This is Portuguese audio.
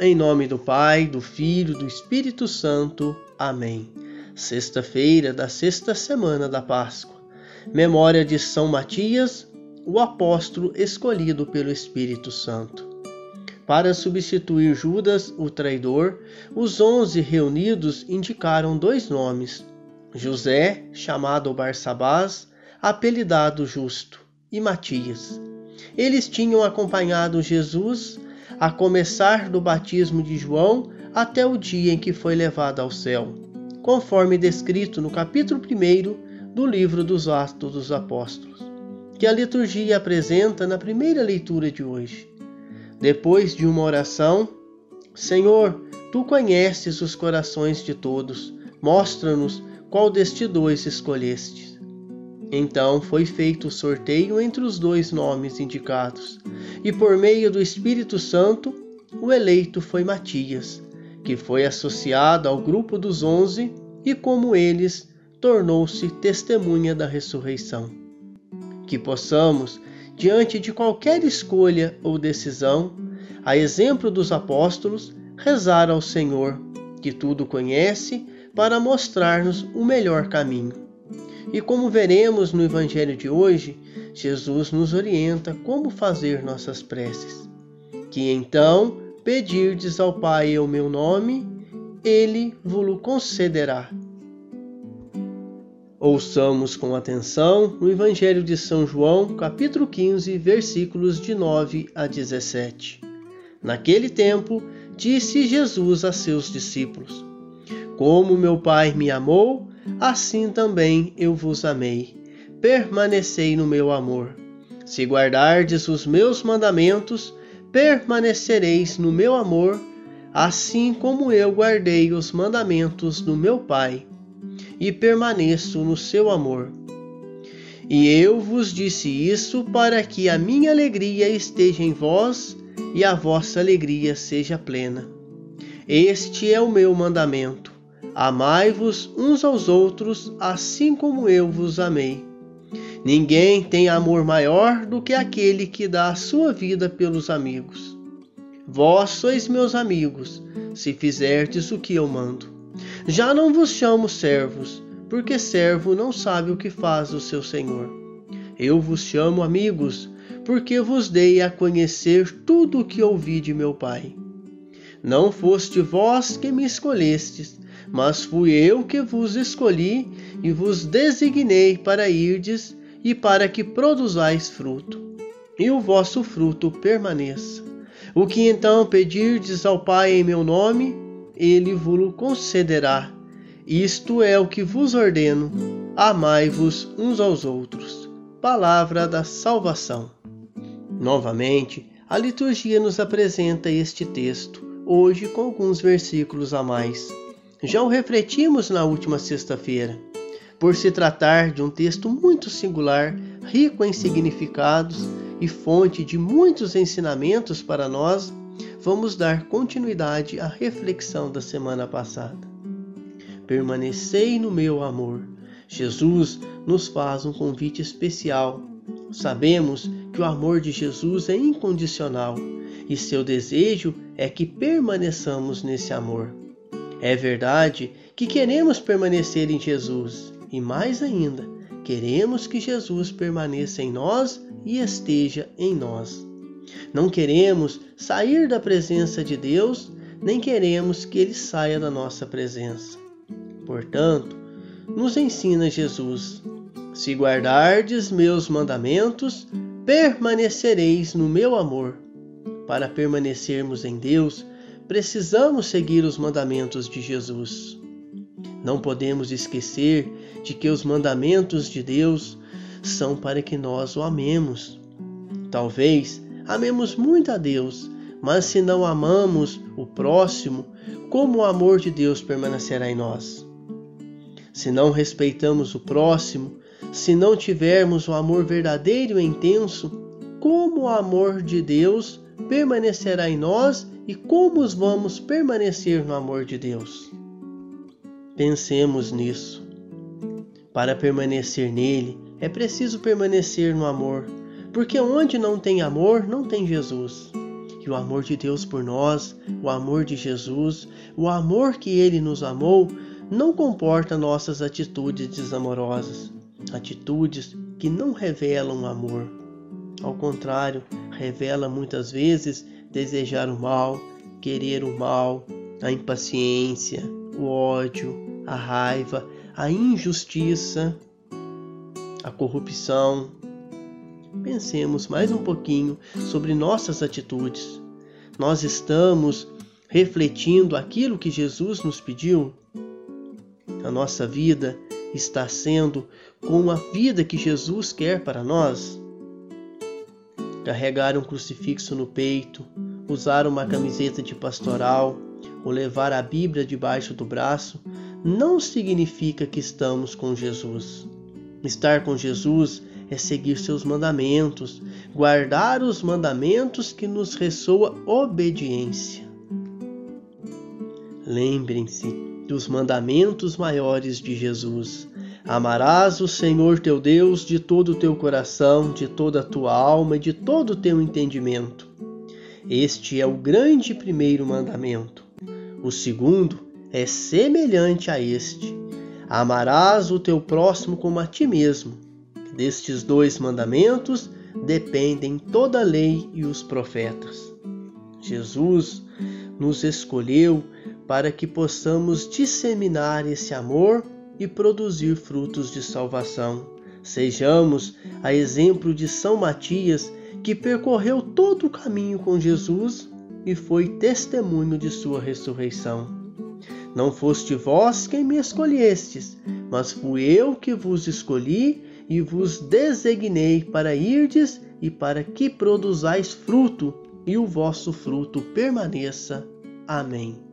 Em nome do Pai, do Filho, do Espírito Santo. Amém. Sexta-feira da sexta semana da Páscoa. Memória de São Matias, o apóstolo escolhido pelo Espírito Santo. Para substituir Judas, o traidor, os onze reunidos indicaram dois nomes: José, chamado Barsabás, apelidado Justo, e Matias. Eles tinham acompanhado Jesus a começar do batismo de João até o dia em que foi levado ao céu, conforme descrito no capítulo 1 do livro dos Atos dos Apóstolos, que a liturgia apresenta na primeira leitura de hoje. Depois de uma oração, Senhor, tu conheces os corações de todos, mostra-nos qual destes dois escolhestes. Então foi feito o sorteio entre os dois nomes indicados, e por meio do Espírito Santo, o eleito foi Matias, que foi associado ao grupo dos onze e, como eles, tornou-se testemunha da ressurreição. Que possamos, diante de qualquer escolha ou decisão, a exemplo dos apóstolos, rezar ao Senhor, que tudo conhece, para mostrar-nos o melhor caminho e como veremos no Evangelho de hoje, Jesus nos orienta como fazer nossas preces. Que então pedirdes ao Pai o meu nome, ele vos concederá. Ouçamos com atenção o Evangelho de São João, capítulo 15, versículos de 9 a 17. Naquele tempo, disse Jesus a seus discípulos: Como meu Pai me amou, assim também eu vos amei. Permanecei no meu amor. Se guardardes os meus mandamentos, permanecereis no meu amor, assim como eu guardei os mandamentos do meu Pai, e permaneço no seu amor. E eu vos disse isso para que a minha alegria esteja em vós e a vossa alegria seja plena. Este é o meu mandamento Amai-vos uns aos outros, assim como eu vos amei. Ninguém tem amor maior do que aquele que dá a sua vida pelos amigos. Vós sois meus amigos, se fizerdes o que eu mando. Já não vos chamo servos, porque servo não sabe o que faz o seu senhor. Eu vos chamo amigos, porque vos dei a conhecer tudo o que ouvi de meu Pai. Não foste vós que me escolhestes, mas fui eu que vos escolhi e vos designei para irdes e para que produzais fruto, e o vosso fruto permaneça. O que então pedirdes ao Pai em meu nome, ele vos concederá. Isto é o que vos ordeno: amai-vos uns aos outros. Palavra da salvação. Novamente, a liturgia nos apresenta este texto, hoje com alguns versículos a mais. Já o refletimos na última sexta-feira. Por se tratar de um texto muito singular, rico em significados e fonte de muitos ensinamentos para nós, vamos dar continuidade à reflexão da semana passada. Permanecei no meu amor. Jesus nos faz um convite especial. Sabemos que o amor de Jesus é incondicional e seu desejo é que permaneçamos nesse amor. É verdade que queremos permanecer em Jesus e, mais ainda, queremos que Jesus permaneça em nós e esteja em nós. Não queremos sair da presença de Deus, nem queremos que Ele saia da nossa presença. Portanto, nos ensina Jesus: se guardardes meus mandamentos, permanecereis no meu amor. Para permanecermos em Deus, precisamos seguir os mandamentos de Jesus. Não podemos esquecer de que os mandamentos de Deus são para que nós o amemos. Talvez amemos muito a Deus, mas se não amamos o próximo, como o amor de Deus permanecerá em nós? Se não respeitamos o próximo, se não tivermos o amor verdadeiro e intenso, como o amor de Deus permanecerá em nós e como vamos permanecer no amor de Deus? Pensemos nisso. Para permanecer nele, é preciso permanecer no amor, porque onde não tem amor, não tem Jesus. E o amor de Deus por nós, o amor de Jesus, o amor que ele nos amou, não comporta nossas atitudes desamorosas, atitudes que não revelam amor. Ao contrário, revela muitas vezes desejar o mal, querer o mal, a impaciência, o ódio, a raiva, a injustiça, a corrupção. Pensemos mais um pouquinho sobre nossas atitudes. Nós estamos refletindo aquilo que Jesus nos pediu? A nossa vida está sendo com a vida que Jesus quer para nós? Carregar um crucifixo no peito, usar uma camiseta de pastoral ou levar a Bíblia debaixo do braço não significa que estamos com Jesus. Estar com Jesus é seguir seus mandamentos, guardar os mandamentos que nos ressoa obediência. Lembrem-se dos mandamentos maiores de Jesus. Amarás o Senhor teu Deus de todo o teu coração, de toda a tua alma e de todo o teu entendimento. Este é o grande primeiro mandamento. O segundo é semelhante a este: Amarás o teu próximo como a ti mesmo. Destes dois mandamentos dependem toda a lei e os profetas. Jesus nos escolheu para que possamos disseminar esse amor e produzir frutos de salvação. Sejamos a exemplo de São Matias, que percorreu todo o caminho com Jesus e foi testemunho de sua ressurreição. Não foste vós quem me escolhestes, mas fui eu que vos escolhi e vos designei para irdes e para que produzais fruto, e o vosso fruto permaneça. Amém.